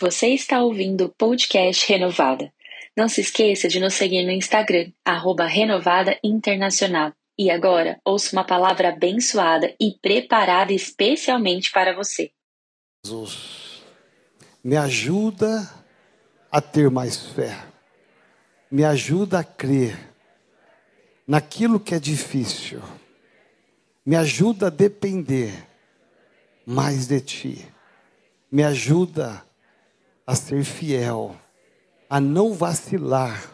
Você está ouvindo o podcast Renovada. Não se esqueça de nos seguir no Instagram, arroba Renovada Internacional. E agora, ouça uma palavra abençoada e preparada especialmente para você. Jesus, me ajuda a ter mais fé. Me ajuda a crer naquilo que é difícil. Me ajuda a depender mais de Ti. Me ajuda a ser fiel, a não vacilar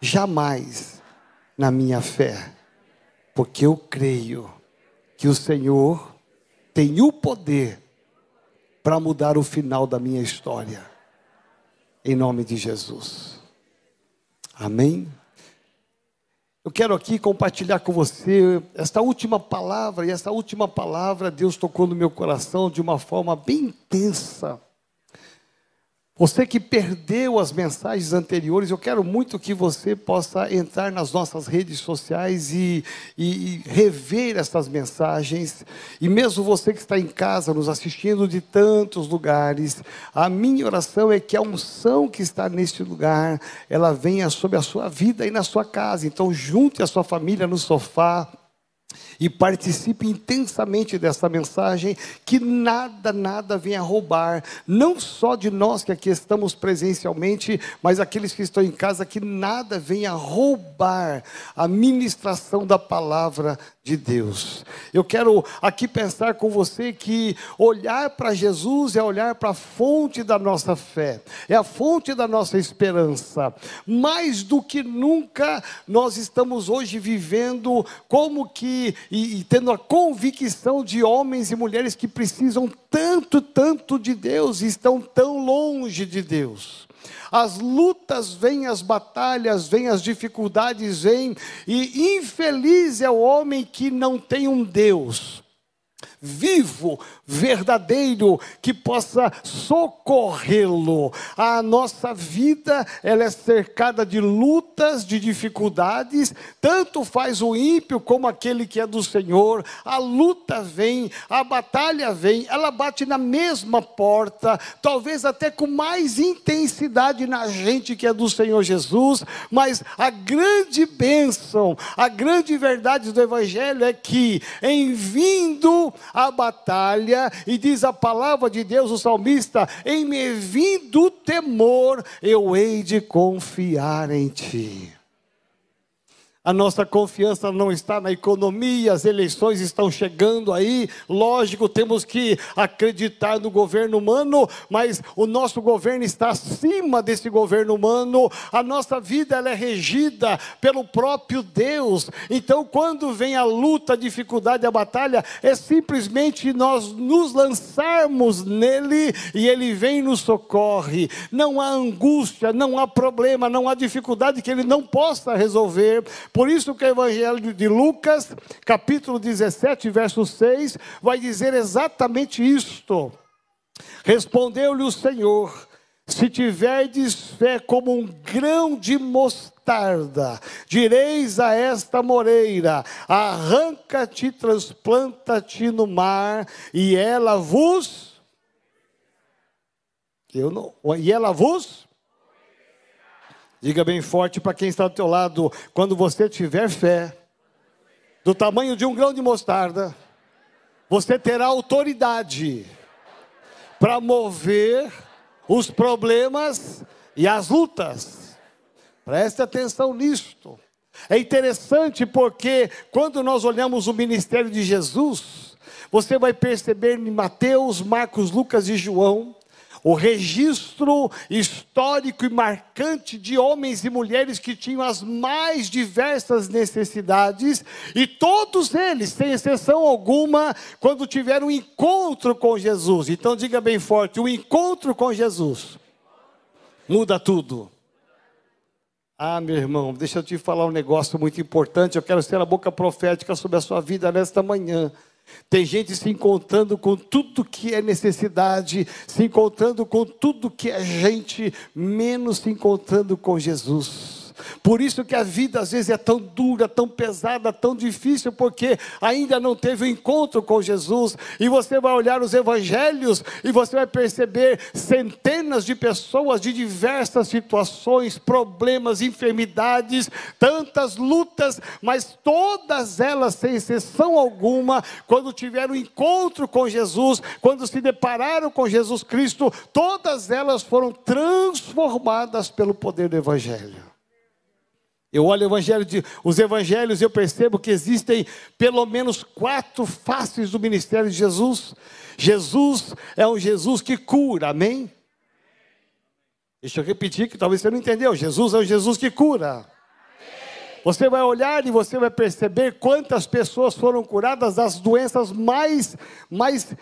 jamais na minha fé, porque eu creio que o Senhor tem o poder para mudar o final da minha história. Em nome de Jesus. Amém. Eu quero aqui compartilhar com você esta última palavra, e essa última palavra Deus tocou no meu coração de uma forma bem intensa. Você que perdeu as mensagens anteriores, eu quero muito que você possa entrar nas nossas redes sociais e, e, rever essas mensagens. E mesmo você que está em casa, nos assistindo de tantos lugares, a minha oração é que a unção que está neste lugar, ela venha sobre a sua vida e na sua casa. Então, junte a sua família no sofá e participe intensamente dessa mensagem, que nada, nada venha roubar, não só de nós que aqui estamos presencialmente, mas aqueles que estão em casa, que nada venha roubar a ministração da palavra de Deus. Eu quero aqui pensar com você que olhar para Jesus é olhar para a fonte da nossa fé, é a fonte da nossa esperança. Mais do que nunca, nós estamos hoje vivendo como que, e, e tendo a convicção de homens e mulheres que precisam tanto, tanto de Deus e estão tão longe de Deus. As lutas vêm, as batalhas vêm, as dificuldades vêm, e infeliz é o homem que não tem um Deus vivo, verdadeiro, que possa socorrê-lo. A nossa vida, ela é cercada de lutas, de dificuldades, tanto faz o ímpio como aquele que é do Senhor. A luta vem, a batalha vem, ela bate na mesma porta, talvez até com mais intensidade na gente que é do Senhor Jesus, mas a grande bênção, a grande verdade do Evangelho é que, em vindo a batalha, e diz a palavra de Deus, o salmista: em me vindo temor, eu hei de confiar em ti. A nossa confiança não está na economia, as eleições estão chegando aí. Lógico, temos que acreditar no governo humano, mas o nosso governo está acima desse governo humano. A nossa vida ela é regida pelo próprio Deus. Então, quando vem a luta, a dificuldade, a batalha, é simplesmente nós nos lançarmos nele e ele vem e nos socorre. Não há angústia, não há problema, não há dificuldade que ele não possa resolver por isso que o Evangelho de Lucas, capítulo 17, verso 6, vai dizer exatamente isto. Respondeu-lhe o Senhor: Se tiverdes fé como um grão de mostarda, direis a esta moreira: arranca-te, transplanta-te no mar, e ela vos. Eu não, e ela vos Diga bem forte para quem está do teu lado, quando você tiver fé, do tamanho de um grão de mostarda, você terá autoridade para mover os problemas e as lutas. Preste atenção nisto. É interessante porque quando nós olhamos o ministério de Jesus, você vai perceber em Mateus, Marcos, Lucas e João, o registro histórico e marcante de homens e mulheres que tinham as mais diversas necessidades, e todos eles, sem exceção alguma, quando tiveram um encontro com Jesus. Então, diga bem forte: o encontro com Jesus muda tudo. Ah, meu irmão, deixa eu te falar um negócio muito importante. Eu quero ser a boca profética sobre a sua vida nesta manhã. Tem gente se encontrando com tudo que é necessidade, se encontrando com tudo que é gente, menos se encontrando com Jesus. Por isso que a vida às vezes é tão dura, tão pesada, tão difícil, porque ainda não teve o um encontro com Jesus. E você vai olhar os evangelhos e você vai perceber centenas de pessoas de diversas situações, problemas, enfermidades, tantas lutas, mas todas elas, sem exceção alguma, quando tiveram encontro com Jesus, quando se depararam com Jesus Cristo, todas elas foram transformadas pelo poder do Evangelho. Eu olho evangelho de, os evangelhos e eu percebo que existem pelo menos quatro faces do ministério de Jesus. Jesus é um Jesus que cura, amém? Deixa eu repetir que talvez você não entendeu. Jesus é um Jesus que cura. Você vai olhar e você vai perceber quantas pessoas foram curadas das doenças mais, mais,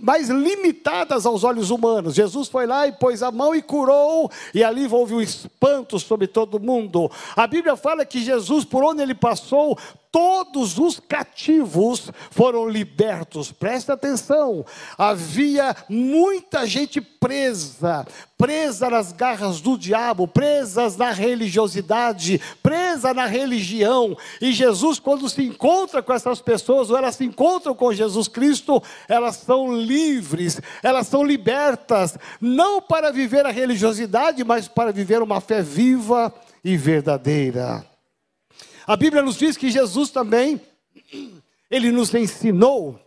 mais limitadas aos olhos humanos. Jesus foi lá e pôs a mão e curou, e ali houve um espanto sobre todo mundo. A Bíblia fala que Jesus, por onde ele passou, todos os cativos foram libertos. Presta atenção, havia muita gente presa, presa nas garras do diabo, presas na religiosidade, presa na religião. E Jesus, quando se encontra com essas pessoas, ou elas se encontram com Jesus Cristo, elas são livres, elas são libertas, não para viver a religiosidade, mas para viver uma fé viva e verdadeira. A Bíblia nos diz que Jesus também, ele nos ensinou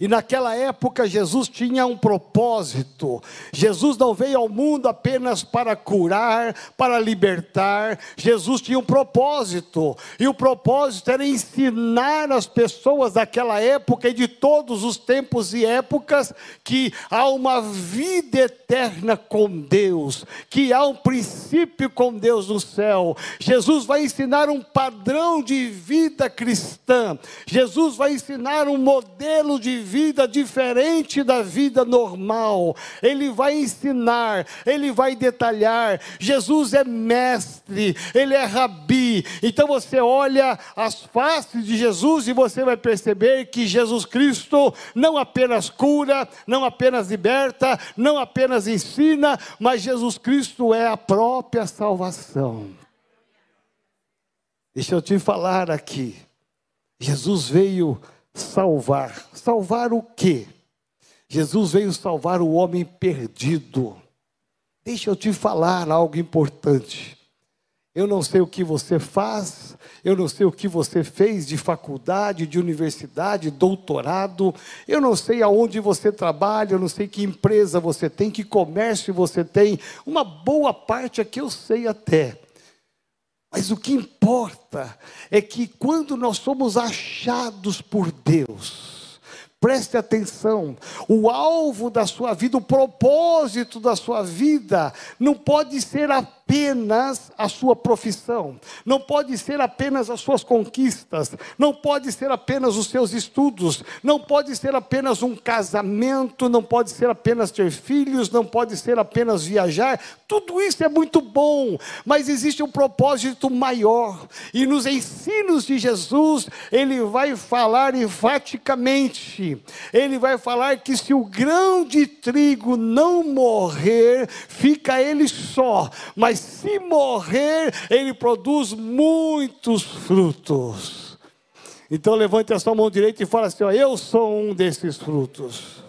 e naquela época Jesus tinha um propósito. Jesus não veio ao mundo apenas para curar, para libertar. Jesus tinha um propósito. E o propósito era ensinar as pessoas daquela época e de todos os tempos e épocas que há uma vida eterna com Deus, que há um princípio com Deus no céu. Jesus vai ensinar um padrão de vida cristã. Jesus vai ensinar um modelo de vida diferente da vida normal. Ele vai ensinar, ele vai detalhar. Jesus é mestre, ele é rabi. Então você olha as faces de Jesus e você vai perceber que Jesus Cristo não apenas cura, não apenas liberta, não apenas ensina, mas Jesus Cristo é a própria salvação. Deixa eu te falar aqui. Jesus veio salvar. Salvar o quê? Jesus veio salvar o homem perdido. Deixa eu te falar algo importante. Eu não sei o que você faz, eu não sei o que você fez de faculdade, de universidade, doutorado, eu não sei aonde você trabalha, eu não sei que empresa você tem, que comércio você tem, uma boa parte aqui eu sei até. Mas o que importa é que quando nós somos achados por Deus, preste atenção, o alvo da sua vida, o propósito da sua vida, não pode ser apenas apenas a sua profissão, não pode ser apenas as suas conquistas, não pode ser apenas os seus estudos, não pode ser apenas um casamento, não pode ser apenas ter filhos, não pode ser apenas viajar. Tudo isso é muito bom, mas existe um propósito maior. E nos ensinos de Jesus, ele vai falar enfaticamente. Ele vai falar que se o grão de trigo não morrer, fica ele só, mas se morrer, ele produz muitos frutos. Então levante a sua mão direita e fala assim: ó, eu sou um desses frutos.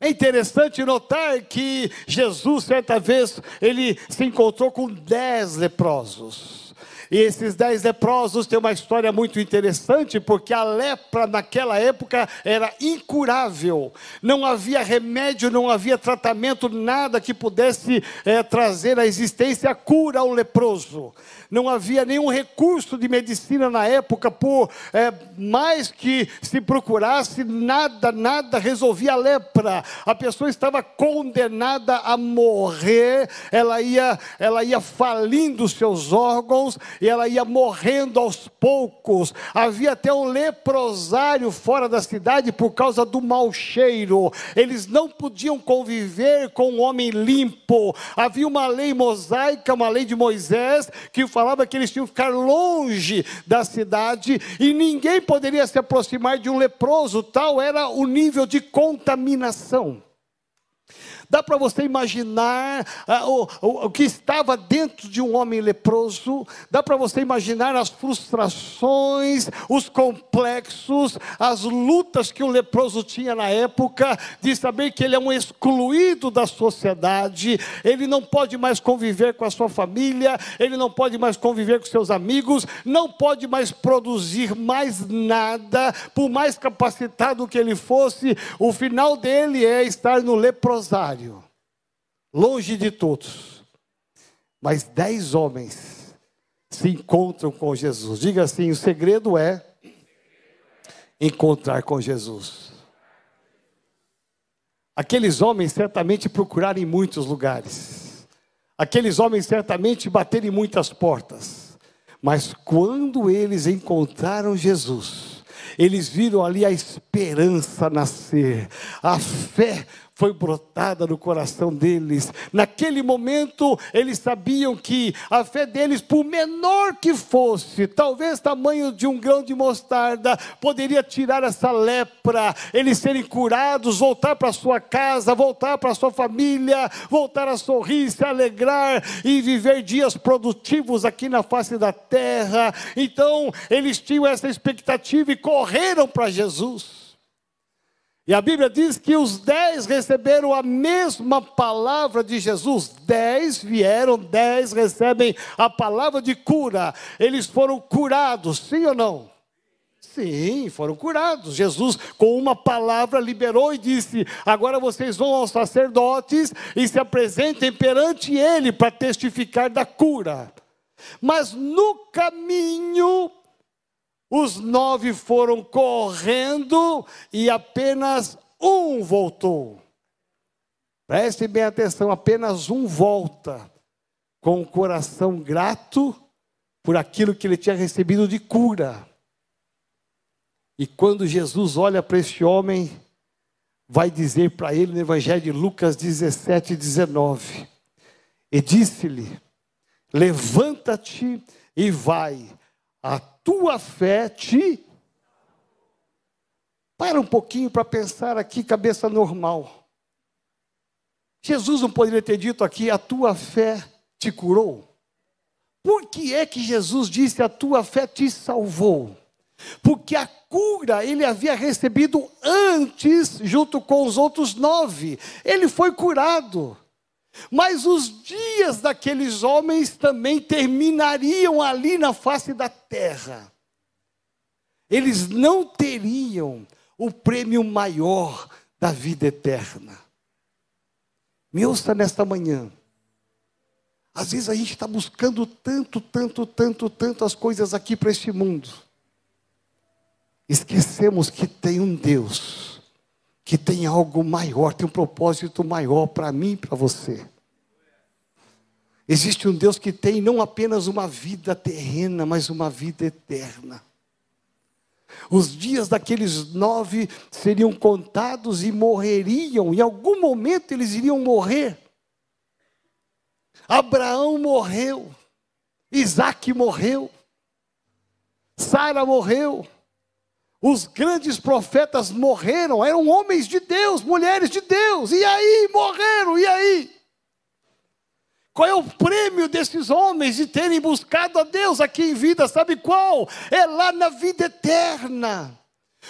É interessante notar que Jesus, certa vez, ele se encontrou com dez leprosos. E esses dez leprosos têm uma história muito interessante, porque a lepra naquela época era incurável. Não havia remédio, não havia tratamento, nada que pudesse é, trazer à existência a cura ao leproso não havia nenhum recurso de medicina na época, por é, mais que se procurasse, nada, nada resolvia a lepra. A pessoa estava condenada a morrer, ela ia, ela ia falindo seus órgãos e ela ia morrendo aos poucos. Havia até um leprosário fora da cidade por causa do mau cheiro. Eles não podiam conviver com um homem limpo. Havia uma lei mosaica, uma lei de Moisés, que falava que eles tinham que ficar longe da cidade e ninguém poderia se aproximar de um leproso, tal era o nível de contaminação. Dá para você imaginar ah, o, o, o que estava dentro de um homem leproso? Dá para você imaginar as frustrações, os complexos, as lutas que o leproso tinha na época, de saber que ele é um excluído da sociedade, ele não pode mais conviver com a sua família, ele não pode mais conviver com seus amigos, não pode mais produzir mais nada, por mais capacitado que ele fosse, o final dele é estar no leprosário, longe de todos. Mas dez homens se encontram com Jesus. Diga assim: o segredo é encontrar com Jesus. Aqueles homens certamente procuraram em muitos lugares. Aqueles homens certamente bateram em muitas portas. Mas quando eles encontraram Jesus, eles viram ali a esperança nascer, a fé foi brotada no coração deles. Naquele momento, eles sabiam que a fé deles, por menor que fosse, talvez tamanho de um grão de mostarda, poderia tirar essa lepra, eles serem curados, voltar para sua casa, voltar para sua família, voltar a sorrir, se alegrar e viver dias produtivos aqui na face da terra. Então, eles tinham essa expectativa e correram para Jesus. E a Bíblia diz que os dez receberam a mesma palavra de Jesus. Dez vieram, dez recebem a palavra de cura. Eles foram curados, sim ou não? Sim, foram curados. Jesus, com uma palavra, liberou e disse: Agora vocês vão aos sacerdotes e se apresentem perante ele para testificar da cura. Mas no caminho, os nove foram correndo e apenas um voltou. Preste bem atenção: apenas um volta com o coração grato por aquilo que ele tinha recebido de cura. E quando Jesus olha para este homem, vai dizer para ele no Evangelho de Lucas 17, 19: E disse-lhe: Levanta-te e vai, a tua fé te. Para um pouquinho para pensar aqui, cabeça normal. Jesus não poderia ter dito aqui: a tua fé te curou. Por que é que Jesus disse: a tua fé te salvou? Porque a cura ele havia recebido antes, junto com os outros nove. Ele foi curado. Mas os dias daqueles homens também terminariam ali na face da terra. Eles não teriam o prêmio maior da vida eterna. Me ouça nesta manhã. Às vezes a gente está buscando tanto, tanto, tanto, tantas coisas aqui para este mundo. Esquecemos que tem um Deus que tem algo maior, tem um propósito maior para mim e para você. Existe um Deus que tem não apenas uma vida terrena, mas uma vida eterna. Os dias daqueles nove seriam contados e morreriam, em algum momento eles iriam morrer. Abraão morreu, Isaac morreu, Sara morreu, os grandes profetas morreram, eram homens de Deus, mulheres de Deus, e aí morreram, e aí? Qual é o prêmio desses homens de terem buscado a Deus aqui em vida? Sabe qual? É lá na vida eterna.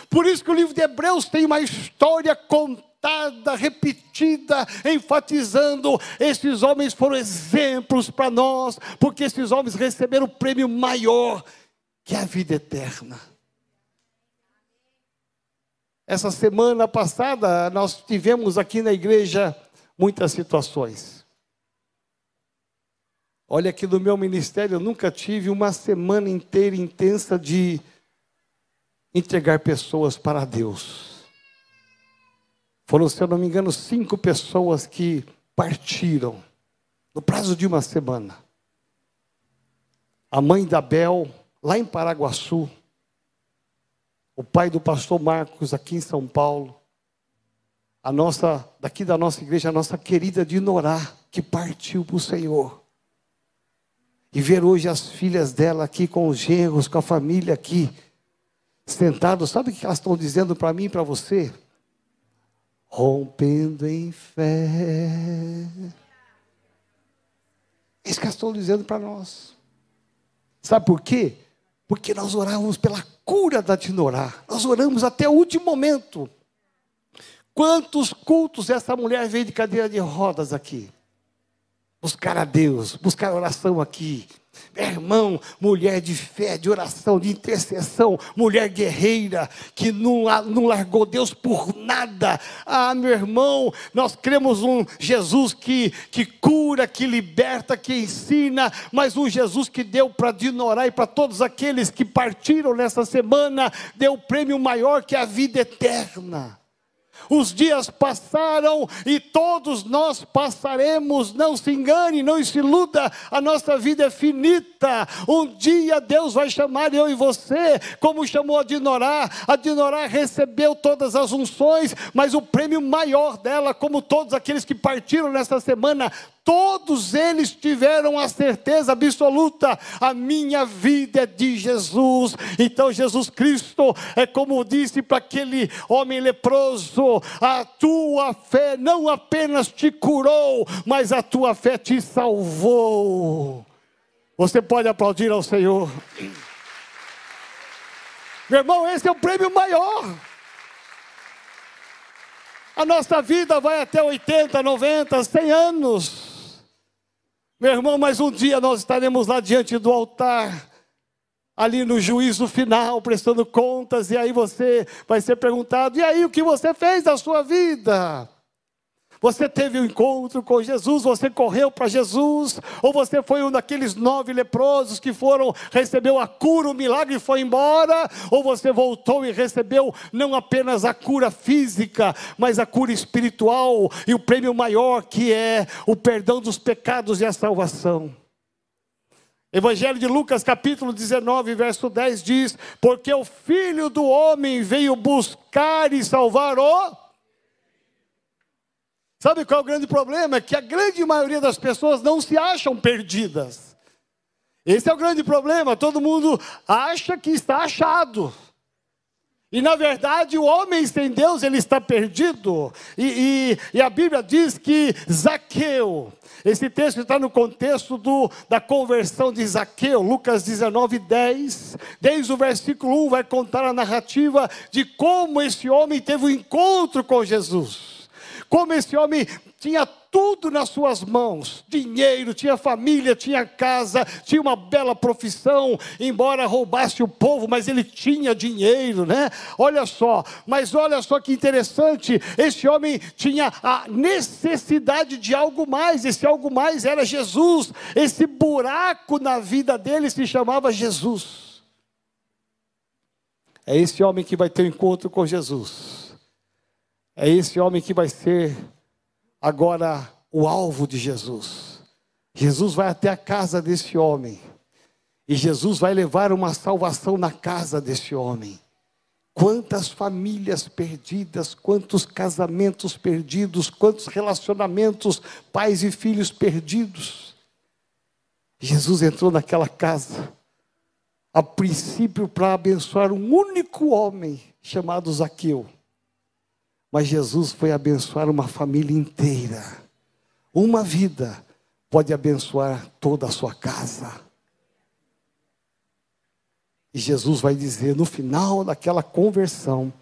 Por isso que o livro de Hebreus tem uma história contada, repetida, enfatizando: esses homens foram exemplos para nós, porque esses homens receberam o prêmio maior, que é a vida eterna. Essa semana passada, nós tivemos aqui na igreja muitas situações. Olha que no meu ministério eu nunca tive uma semana inteira intensa de entregar pessoas para Deus. Foram, se eu não me engano, cinco pessoas que partiram no prazo de uma semana. A mãe da Bel, lá em Paraguaçu, o pai do pastor Marcos aqui em São Paulo, a nossa, daqui da nossa igreja, a nossa querida Dinorá, que partiu para o Senhor. E ver hoje as filhas dela aqui com os genros, com a família aqui, sentados, sabe o que elas estão dizendo para mim e para você? rompendo em fé. É isso que eu estou dizendo para nós. Sabe por quê? Porque nós orávamos pela cura da Dinorá. Nós oramos até o último momento. Quantos cultos essa mulher veio de cadeira de rodas aqui? Buscar a Deus, buscar oração aqui. Meu irmão, mulher de fé, de oração, de intercessão, mulher guerreira, que não, não largou Deus por nada. Ah, meu irmão, nós cremos um Jesus que, que cura, que liberta, que ensina, mas um Jesus que deu para Dinorá e para todos aqueles que partiram nessa semana, deu o prêmio maior que a vida eterna. Os dias passaram e todos nós passaremos. Não se engane, não se iluda, a nossa vida é finita. Um dia Deus vai chamar eu e você, como chamou a Dinorá. A Dinorá recebeu todas as unções, mas o prêmio maior dela, como todos aqueles que partiram nessa semana, todos eles tiveram a certeza absoluta: a minha vida é de Jesus. Então, Jesus Cristo é como disse para aquele homem leproso: a tua fé não apenas te curou, mas a tua fé te salvou. Você pode aplaudir ao Senhor. Meu irmão, esse é o prêmio maior. A nossa vida vai até 80, 90, 100 anos. Meu irmão, mas um dia nós estaremos lá diante do altar, ali no juízo final, prestando contas, e aí você vai ser perguntado: e aí o que você fez da sua vida? Você teve um encontro com Jesus, você correu para Jesus, ou você foi um daqueles nove leprosos que foram, recebeu a cura, o milagre e foi embora, ou você voltou e recebeu não apenas a cura física, mas a cura espiritual e o prêmio maior que é o perdão dos pecados e a salvação. Evangelho de Lucas, capítulo 19, verso 10 diz: Porque o filho do homem veio buscar e salvar o Sabe qual é o grande problema? É que a grande maioria das pessoas não se acham perdidas. Esse é o grande problema. Todo mundo acha que está achado. E na verdade, o homem sem Deus, ele está perdido. E, e, e, a Bíblia diz que Zaqueu, esse texto está no contexto do, da conversão de Zaqueu, Lucas 19, 10. Desde o versículo 1 vai contar a narrativa de como esse homem teve um encontro com Jesus. Como esse homem tinha tudo nas suas mãos: dinheiro, tinha família, tinha casa, tinha uma bela profissão, embora roubasse o povo, mas ele tinha dinheiro, né? Olha só, mas olha só que interessante: esse homem tinha a necessidade de algo mais, esse algo mais era Jesus, esse buraco na vida dele se chamava Jesus. É esse homem que vai ter um encontro com Jesus. É esse homem que vai ser agora o alvo de Jesus. Jesus vai até a casa desse homem. E Jesus vai levar uma salvação na casa desse homem. Quantas famílias perdidas, quantos casamentos perdidos, quantos relacionamentos, pais e filhos perdidos. Jesus entrou naquela casa, a princípio para abençoar um único homem chamado Zaqueu. Mas Jesus foi abençoar uma família inteira. Uma vida pode abençoar toda a sua casa. E Jesus vai dizer no final daquela conversão,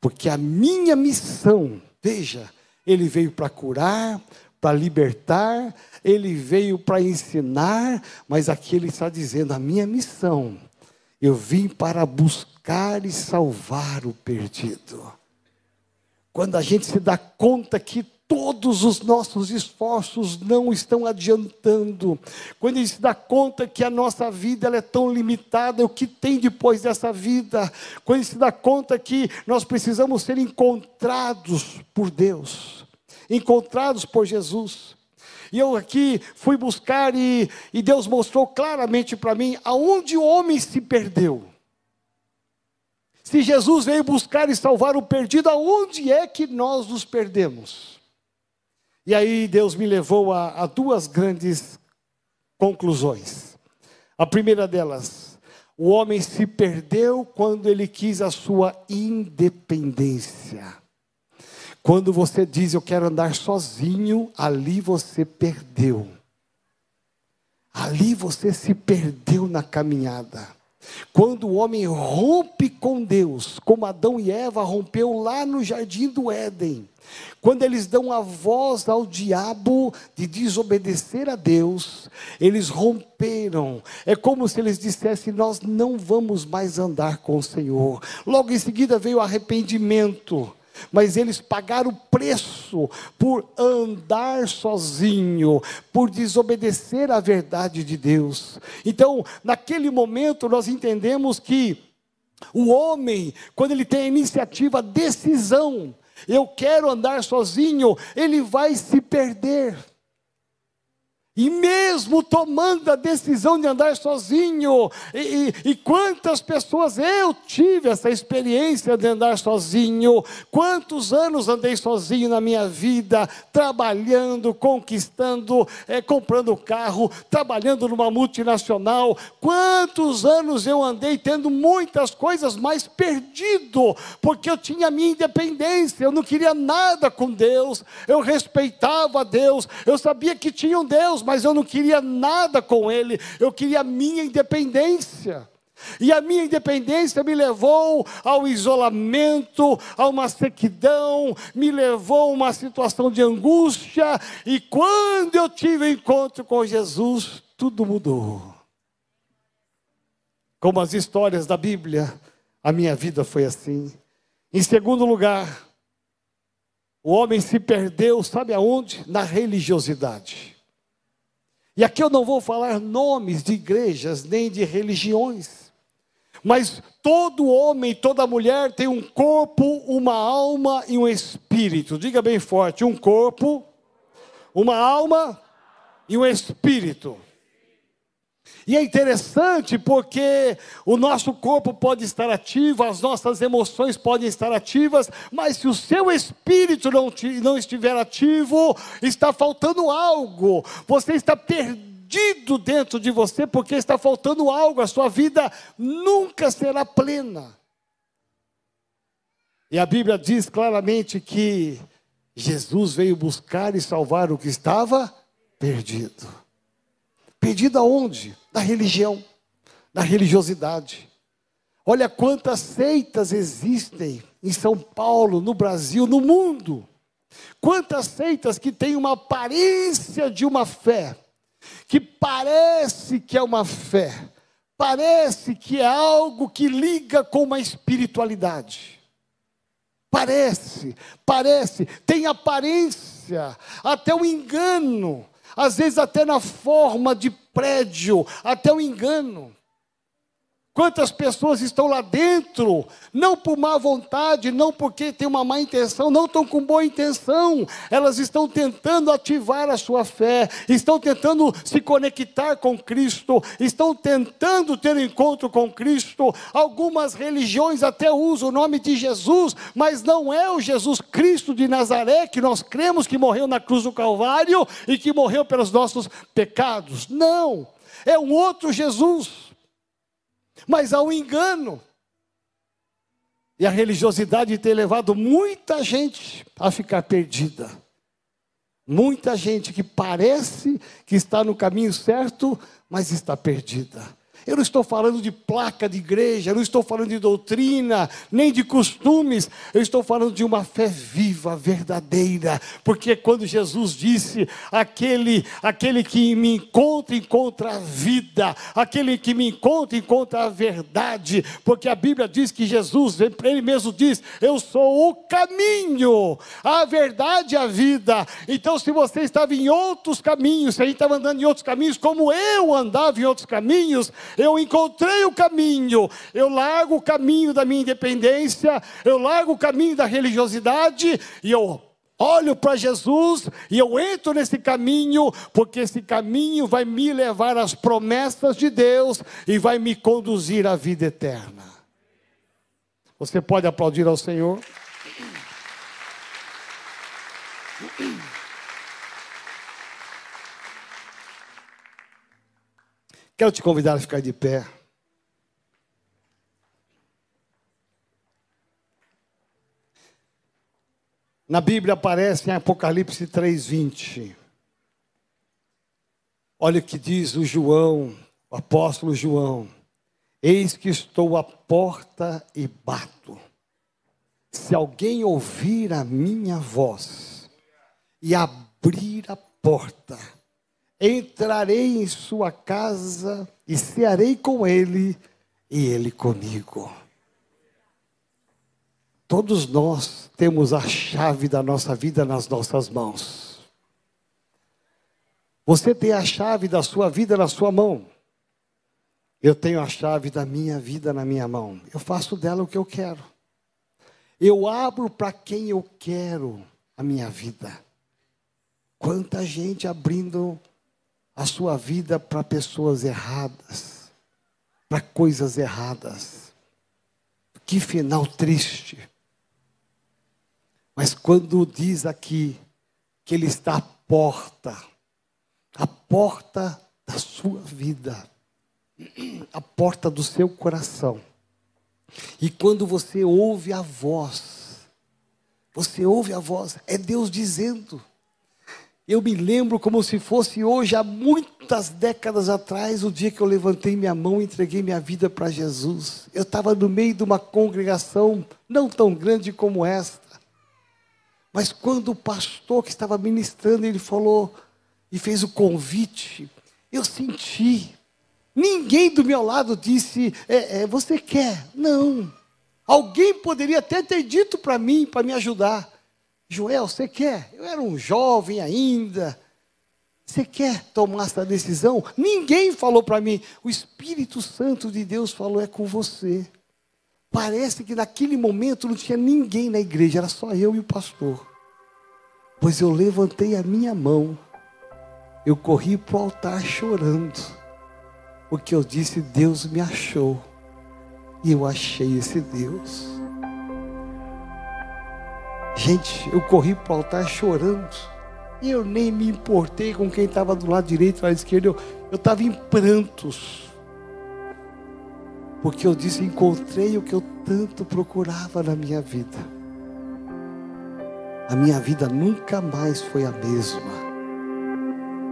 porque a minha missão, veja, ele veio para curar, para libertar, ele veio para ensinar, mas aqui ele está dizendo: a minha missão, eu vim para buscar e salvar o perdido. Quando a gente se dá conta que todos os nossos esforços não estão adiantando. Quando a gente se dá conta que a nossa vida ela é tão limitada, o que tem depois dessa vida? Quando a gente se dá conta que nós precisamos ser encontrados por Deus, encontrados por Jesus. E eu aqui fui buscar e, e Deus mostrou claramente para mim aonde o homem se perdeu. Se Jesus veio buscar e salvar o perdido, aonde é que nós nos perdemos? E aí Deus me levou a, a duas grandes conclusões. A primeira delas, o homem se perdeu quando ele quis a sua independência. Quando você diz eu quero andar sozinho, ali você perdeu. Ali você se perdeu na caminhada. Quando o homem rompe com Deus, como Adão e Eva rompeu lá no jardim do Éden, quando eles dão a voz ao diabo de desobedecer a Deus, eles romperam. É como se eles dissessem: Nós não vamos mais andar com o Senhor. Logo em seguida veio o arrependimento mas eles pagaram o preço por andar sozinho, por desobedecer à verdade de Deus. Então, naquele momento, nós entendemos que o homem, quando ele tem a iniciativa, a decisão, eu quero andar sozinho, ele vai se perder. E mesmo tomando a decisão de andar sozinho, e, e, e, quantas pessoas eu tive essa experiência de andar sozinho, quantos anos andei sozinho na minha vida, trabalhando, conquistando, é, comprando carro, trabalhando numa multinacional, quantos anos eu andei tendo muitas coisas, mas perdido, porque eu tinha a minha independência, eu não queria nada com Deus, eu respeitava Deus, eu sabia que tinha um Deus Deus, mas eu não queria nada com Ele, eu queria a minha independência. E a minha independência me levou ao isolamento, a uma sequidão, me levou a uma situação de angústia, e quando eu tive o um encontro com Jesus, tudo mudou. Como as histórias da Bíblia, a minha vida foi assim. Em segundo lugar, o homem se perdeu, sabe aonde? Na religiosidade. E aqui eu não vou falar nomes de igrejas nem de religiões, mas todo homem, toda mulher tem um corpo, uma alma e um espírito. Diga bem forte: um corpo, uma alma e um espírito. E é interessante porque o nosso corpo pode estar ativo, as nossas emoções podem estar ativas, mas se o seu espírito não, não estiver ativo, está faltando algo, você está perdido dentro de você porque está faltando algo, a sua vida nunca será plena. E a Bíblia diz claramente que Jesus veio buscar e salvar o que estava perdido. Perdido aonde? Da religião, da religiosidade. Olha quantas seitas existem em São Paulo, no Brasil, no mundo. Quantas seitas que têm uma aparência de uma fé, que parece que é uma fé, parece que é algo que liga com uma espiritualidade. Parece, parece, tem aparência, até o um engano às vezes até na forma de prédio, até o engano. Quantas pessoas estão lá dentro, não por má vontade, não porque tem uma má intenção, não estão com boa intenção, elas estão tentando ativar a sua fé, estão tentando se conectar com Cristo, estão tentando ter um encontro com Cristo. Algumas religiões até usam o nome de Jesus, mas não é o Jesus Cristo de Nazaré que nós cremos que morreu na cruz do Calvário e que morreu pelos nossos pecados. Não, é um outro Jesus. Mas há um engano. E a religiosidade tem levado muita gente a ficar perdida. Muita gente que parece que está no caminho certo, mas está perdida. Eu não estou falando de placa de igreja, não estou falando de doutrina, nem de costumes, eu estou falando de uma fé viva, verdadeira, porque quando Jesus disse: aquele, aquele que me encontra, encontra a vida, aquele que me encontra, encontra a verdade, porque a Bíblia diz que Jesus, ele mesmo diz: Eu sou o caminho, a verdade e a vida. Então, se você estava em outros caminhos, se a gente estava andando em outros caminhos, como eu andava em outros caminhos, eu encontrei o caminho, eu largo o caminho da minha independência, eu largo o caminho da religiosidade e eu olho para Jesus e eu entro nesse caminho, porque esse caminho vai me levar às promessas de Deus e vai me conduzir à vida eterna. Você pode aplaudir ao Senhor? Quero te convidar a ficar de pé. Na Bíblia aparece em Apocalipse 3:20. Olha o que diz o João, o apóstolo João: Eis que estou à porta e bato. Se alguém ouvir a minha voz e abrir a porta, entrarei em sua casa e cearei com ele e ele comigo. Todos nós temos a chave da nossa vida nas nossas mãos. Você tem a chave da sua vida na sua mão. Eu tenho a chave da minha vida na minha mão. Eu faço dela o que eu quero. Eu abro para quem eu quero a minha vida. Quanta gente abrindo a sua vida para pessoas erradas, para coisas erradas. Que final triste. Mas quando diz aqui que Ele está à porta, a porta da sua vida, a porta do seu coração. E quando você ouve a voz, você ouve a voz, é Deus dizendo. Eu me lembro como se fosse hoje, há muitas décadas atrás, o dia que eu levantei minha mão e entreguei minha vida para Jesus. Eu estava no meio de uma congregação não tão grande como esta. Mas quando o pastor que estava ministrando, ele falou e fez o convite, eu senti. Ninguém do meu lado disse, é, é, você quer? Não. Alguém poderia até ter dito para mim, para me ajudar. Joel, você quer? Eu era um jovem ainda. Você quer tomar essa decisão? Ninguém falou para mim. O Espírito Santo de Deus falou: é com você. Parece que naquele momento não tinha ninguém na igreja, era só eu e o pastor. Pois eu levantei a minha mão, eu corri para o altar chorando, porque eu disse: Deus me achou, e eu achei esse Deus. Gente, eu corri para o altar chorando, e eu nem me importei com quem estava do lado direito, do lado esquerdo, eu estava em prantos porque eu disse: encontrei o que eu tanto procurava na minha vida. A minha vida nunca mais foi a mesma.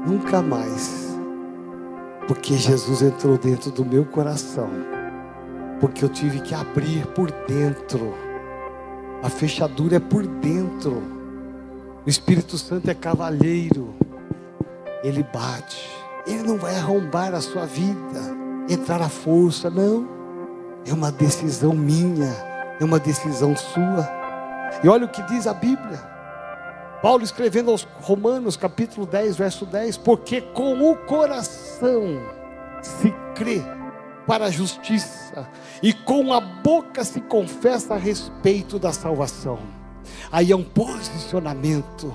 Nunca mais. Porque Jesus entrou dentro do meu coração. Porque eu tive que abrir por dentro. A fechadura é por dentro. O Espírito Santo é cavalheiro. Ele bate. Ele não vai arrombar a sua vida, entrar à força, não. É uma decisão minha, é uma decisão sua. E olha o que diz a Bíblia. Paulo escrevendo aos Romanos, capítulo 10, verso 10: Porque com o coração se crê para a justiça, e com a boca se confessa a respeito da salvação. Aí é um posicionamento.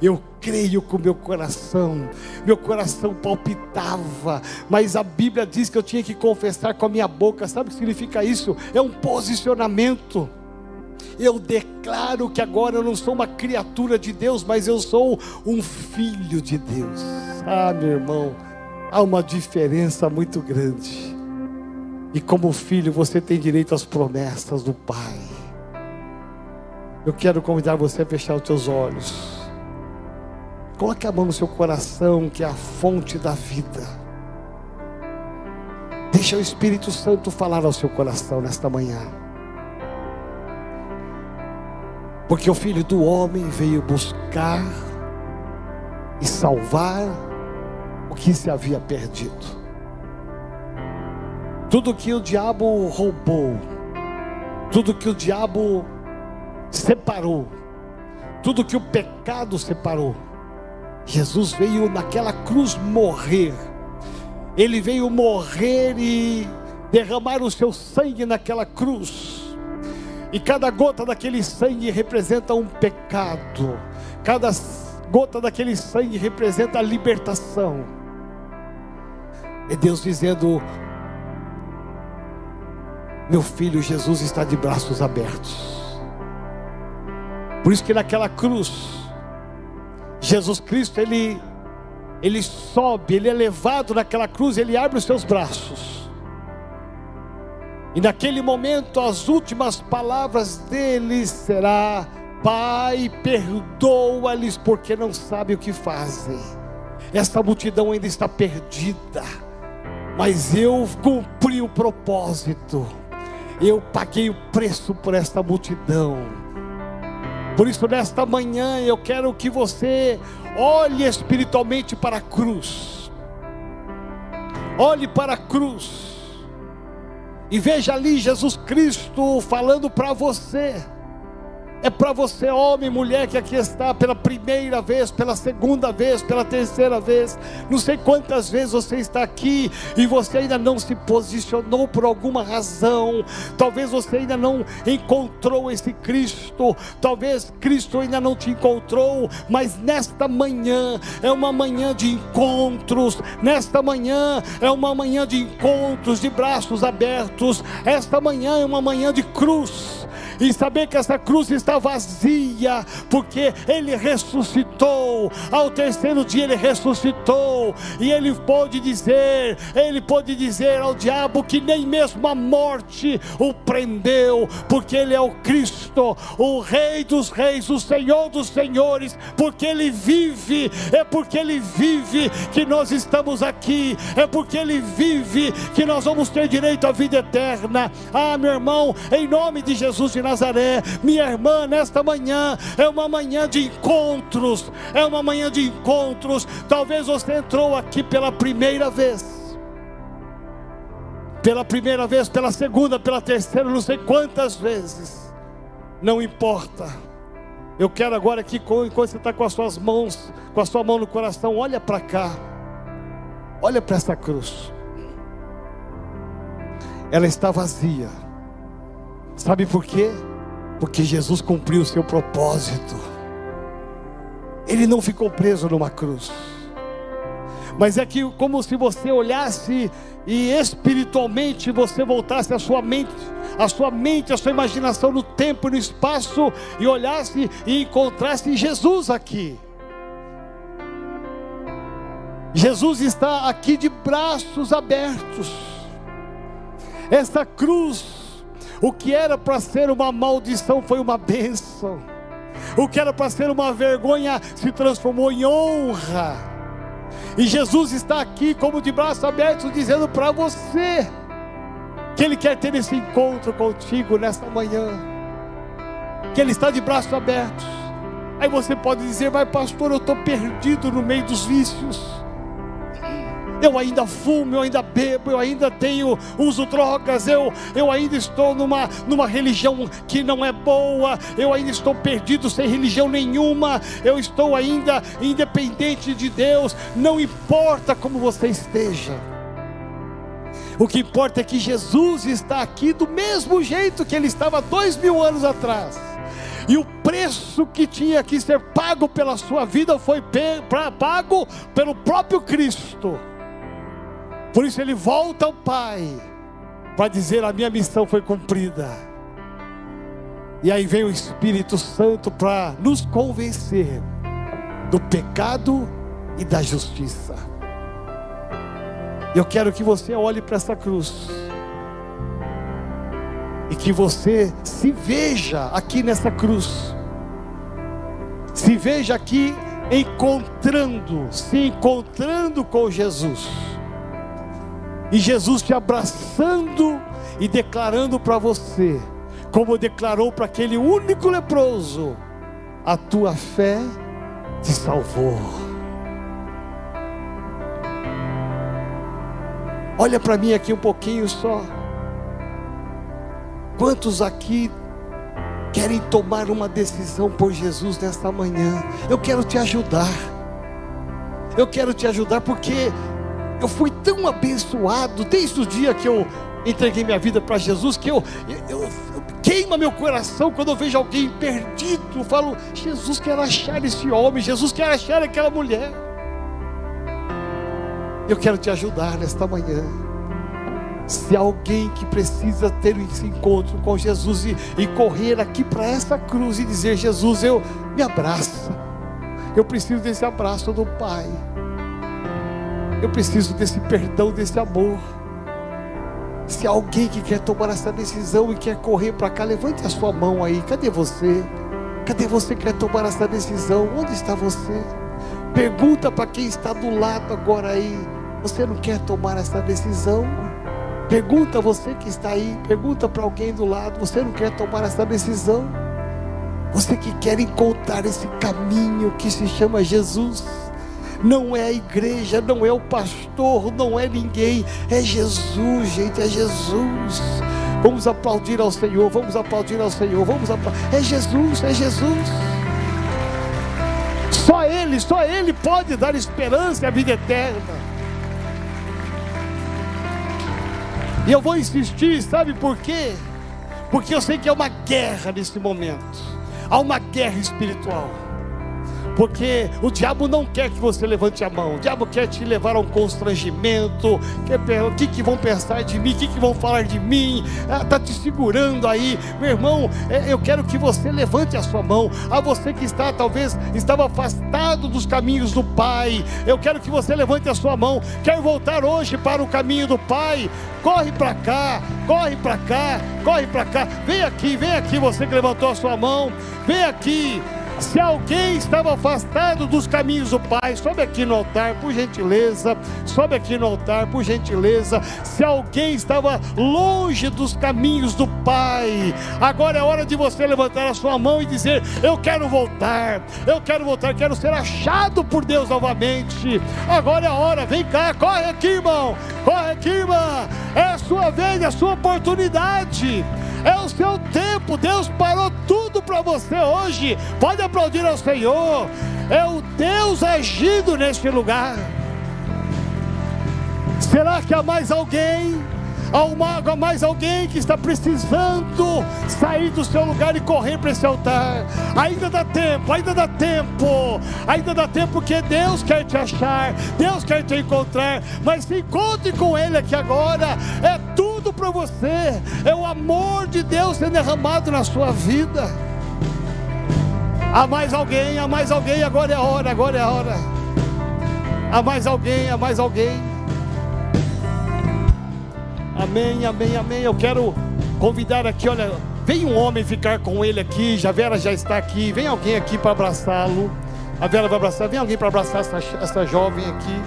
Eu creio com meu coração, meu coração palpitava, mas a Bíblia diz que eu tinha que confessar com a minha boca. Sabe o que significa isso? É um posicionamento. Eu declaro que agora eu não sou uma criatura de Deus, mas eu sou um filho de Deus. Ah, meu irmão, há uma diferença muito grande. E como filho, você tem direito às promessas do Pai. Eu quero convidar você a fechar os seus olhos. Coloque a mão no seu coração, que é a fonte da vida. Deixa o Espírito Santo falar ao seu coração nesta manhã. Porque o Filho do Homem veio buscar e salvar o que se havia perdido. Tudo que o diabo roubou, tudo que o diabo separou, tudo que o pecado separou, Jesus veio naquela cruz morrer. Ele veio morrer e derramar o seu sangue naquela cruz. E cada gota daquele sangue representa um pecado. Cada gota daquele sangue representa a libertação. É Deus dizendo: Meu filho Jesus está de braços abertos. Por isso que naquela cruz, Jesus Cristo, ele, ele sobe, ele é levado naquela cruz, ele abre os seus braços. E naquele momento, as últimas palavras dele será: Pai, perdoa-lhes porque não sabem o que fazem. Esta multidão ainda está perdida, mas eu cumpri o propósito. Eu paguei o preço por esta multidão. Por isso, nesta manhã, eu quero que você olhe espiritualmente para a cruz. Olhe para a cruz. E veja ali Jesus Cristo falando para você. É para você, homem, mulher, que aqui está pela primeira vez, pela segunda vez, pela terceira vez. Não sei quantas vezes você está aqui e você ainda não se posicionou por alguma razão. Talvez você ainda não encontrou esse Cristo. Talvez Cristo ainda não te encontrou. Mas nesta manhã é uma manhã de encontros. Nesta manhã é uma manhã de encontros, de braços abertos. Esta manhã é uma manhã de cruz e saber que essa cruz está vazia, porque Ele ressuscitou. Ao terceiro dia Ele ressuscitou, e Ele pôde dizer, Ele pôde dizer ao diabo que nem mesmo a morte o prendeu, porque Ele é o Cristo, o Rei dos Reis, o Senhor dos Senhores, porque Ele vive, é porque Ele vive que nós estamos aqui, é porque Ele vive que nós vamos ter direito à vida eterna. Ah, meu irmão, em nome de Jesus de Nazaré, minha irmã, nesta manhã é uma manhã de encontros, é uma manhã de encontros. Talvez você entrou aqui pela primeira vez, pela primeira vez, pela segunda, pela terceira, não sei quantas vezes, não importa. Eu quero agora que enquanto você está com as suas mãos, com a sua mão no coração, olha para cá, olha para essa cruz. Ela está vazia. Sabe por quê? Porque Jesus cumpriu o seu propósito. Ele não ficou preso numa cruz. Mas é que como se você olhasse e espiritualmente você voltasse a sua mente, a sua mente, a sua imaginação no tempo e no espaço e olhasse e encontrasse Jesus aqui. Jesus está aqui de braços abertos. Essa cruz o que era para ser uma maldição foi uma bênção. O que era para ser uma vergonha se transformou em honra. E Jesus está aqui, como de braços abertos, dizendo para você que Ele quer ter esse encontro contigo nesta manhã. Que Ele está de braços abertos. Aí você pode dizer, mas pastor, eu estou perdido no meio dos vícios eu ainda fumo, eu ainda bebo, eu ainda tenho, uso drogas, eu, eu ainda estou numa, numa religião que não é boa, eu ainda estou perdido sem religião nenhuma, eu estou ainda independente de Deus, não importa como você esteja. O que importa é que Jesus está aqui do mesmo jeito que ele estava dois mil anos atrás. E o preço que tinha que ser pago pela sua vida foi pago pelo próprio Cristo. Por isso ele volta ao Pai para dizer: a minha missão foi cumprida. E aí vem o Espírito Santo para nos convencer do pecado e da justiça. Eu quero que você olhe para essa cruz e que você se veja aqui nessa cruz, se veja aqui encontrando, se encontrando com Jesus e Jesus te abraçando e declarando para você, como declarou para aquele único leproso: a tua fé te salvou. Olha para mim aqui um pouquinho só. Quantos aqui querem tomar uma decisão por Jesus nesta manhã? Eu quero te ajudar. Eu quero te ajudar porque eu fui tão abençoado desde o dia que eu entreguei minha vida para Jesus que eu, eu, eu, queima meu coração quando eu vejo alguém perdido. Eu falo, Jesus quer achar esse homem, Jesus quer achar aquela mulher. Eu quero te ajudar nesta manhã. Se alguém que precisa ter esse encontro com Jesus e, e correr aqui para essa cruz e dizer: Jesus, eu me abraça. Eu preciso desse abraço do Pai. Eu preciso desse perdão, desse amor. Se alguém que quer tomar essa decisão e quer correr para cá, levante a sua mão aí. Cadê você? Cadê você que quer tomar essa decisão? Onde está você? Pergunta para quem está do lado agora aí. Você não quer tomar essa decisão? Pergunta você que está aí, pergunta para alguém do lado, você não quer tomar essa decisão? Você que quer encontrar esse caminho que se chama Jesus? Não é a igreja, não é o pastor, não é ninguém, é Jesus, gente, é Jesus. Vamos aplaudir ao Senhor, vamos aplaudir ao Senhor, vamos aplaudir. É Jesus, é Jesus. Só Ele, só Ele pode dar esperança e a vida eterna. E eu vou insistir, sabe por quê? Porque eu sei que é uma guerra nesse momento. Há uma guerra espiritual. Porque o diabo não quer que você levante a mão, o diabo quer te levar a um constrangimento. O que, que vão pensar de mim? O que, que vão falar de mim? Está ah, te segurando aí, meu irmão. É, eu quero que você levante a sua mão. A você que está, talvez, estava afastado dos caminhos do Pai, eu quero que você levante a sua mão. Quer voltar hoje para o caminho do Pai? Corre para cá, corre para cá, corre para cá. Vem aqui, vem aqui, você que levantou a sua mão. Vem aqui. Se alguém estava afastado dos caminhos do Pai, sobe aqui no altar, por gentileza. Sobe aqui no altar, por gentileza. Se alguém estava longe dos caminhos do Pai, agora é hora de você levantar a sua mão e dizer: Eu quero voltar, eu quero voltar, quero ser achado por Deus novamente. Agora é a hora, vem cá, corre aqui, irmão, corre aqui, irmã. É a sua vez, é a sua oportunidade é o seu tempo. Deus parou tudo para você hoje. Pode aplaudir ao Senhor. É o Deus agindo neste lugar. Será que há mais alguém? Há mais alguém que está precisando sair do seu lugar e correr para esse altar. Ainda dá tempo, ainda dá tempo, ainda dá tempo porque Deus quer te achar, Deus quer te encontrar. Mas se encontre com Ele aqui agora. É tudo para você, é o amor de Deus sendo derramado na sua vida. Há mais alguém, há mais alguém, agora é a hora, agora é a hora. Há mais alguém, há mais alguém. Amém, amém, amém. Eu quero convidar aqui, olha, vem um homem ficar com ele aqui. Já Vera já está aqui. Vem alguém aqui para abraçá-lo. A Vera vai abraçar. Vem alguém para abraçar essa, essa jovem aqui.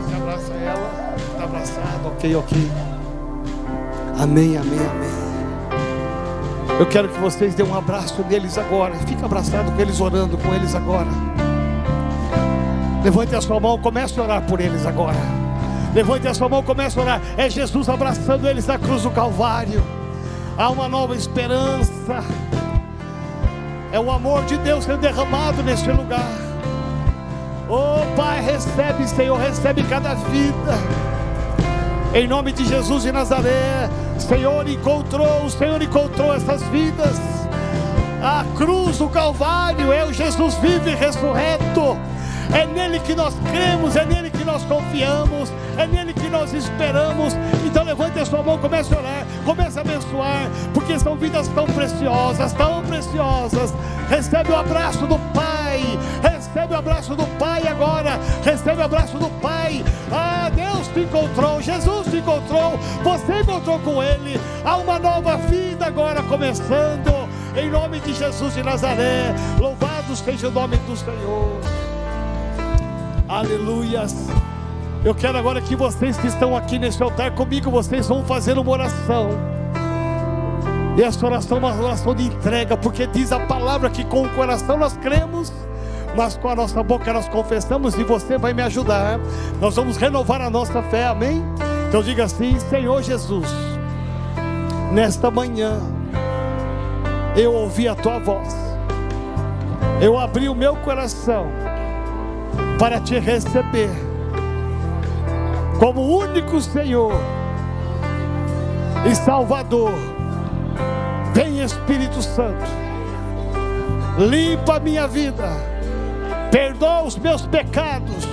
Você abraça ela. Está abraçado. Ok, ok. Amém, amém, amém. Eu quero que vocês dêem um abraço neles agora. Fica abraçado com eles, orando com eles agora. Levante a sua mão, comece a orar por eles agora. Levante a sua mão, comece a orar. É Jesus abraçando eles na cruz do Calvário. Há uma nova esperança. É o amor de Deus sendo derramado neste lugar. Oh Pai, recebe, Senhor, recebe cada vida. Em nome de Jesus de Nazaré, Senhor encontrou, o Senhor encontrou essas vidas. A cruz do Calvário é o Jesus vivo e ressurreto. É nele que nós cremos, é nele que nós confiamos, é nele que nós esperamos. Então levante a sua mão, comece a orar, comece a abençoar, porque são vidas tão preciosas, tão preciosas. Recebe o abraço do Pai, recebe o abraço do Pai agora, recebe o abraço do Pai. Ah, Deus te encontrou, Jesus te encontrou, você encontrou com Ele. Há uma nova vida agora começando, em nome de Jesus de Nazaré. Louvado seja o nome do Senhor. Aleluias. Eu quero agora que vocês que estão aqui nesse altar comigo, vocês vão fazer uma oração. E essa oração é uma oração de entrega, porque diz a palavra que com o coração nós cremos, mas com a nossa boca nós confessamos e você vai me ajudar. Nós vamos renovar a nossa fé, amém? Então diga assim: Senhor Jesus, nesta manhã eu ouvi a tua voz, eu abri o meu coração para te receber como único Senhor e Salvador. Vem Espírito Santo, limpa a minha vida, perdoa os meus pecados,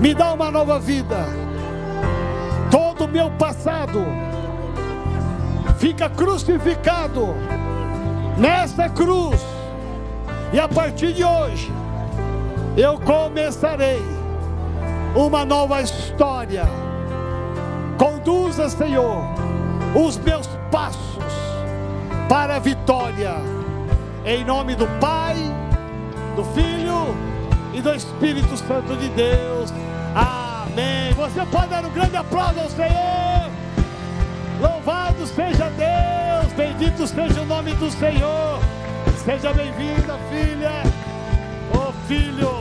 me dá uma nova vida. Todo o meu passado fica crucificado nesta cruz, e a partir de hoje eu começarei uma nova história. Conduza, Senhor, os meus passos para a vitória. Em nome do Pai, do Filho e do Espírito Santo de Deus. Amém. Você pode dar um grande aplauso ao Senhor. Louvado seja Deus, bendito seja o nome do Senhor. Seja bem-vinda, filha, ô oh, filho.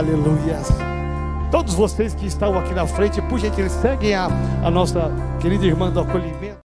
Aleluia. Todos vocês que estão aqui na frente, por gentileza, seguem a, a nossa querida irmã do acolhimento.